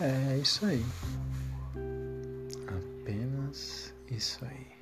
É isso aí. Apenas isso aí.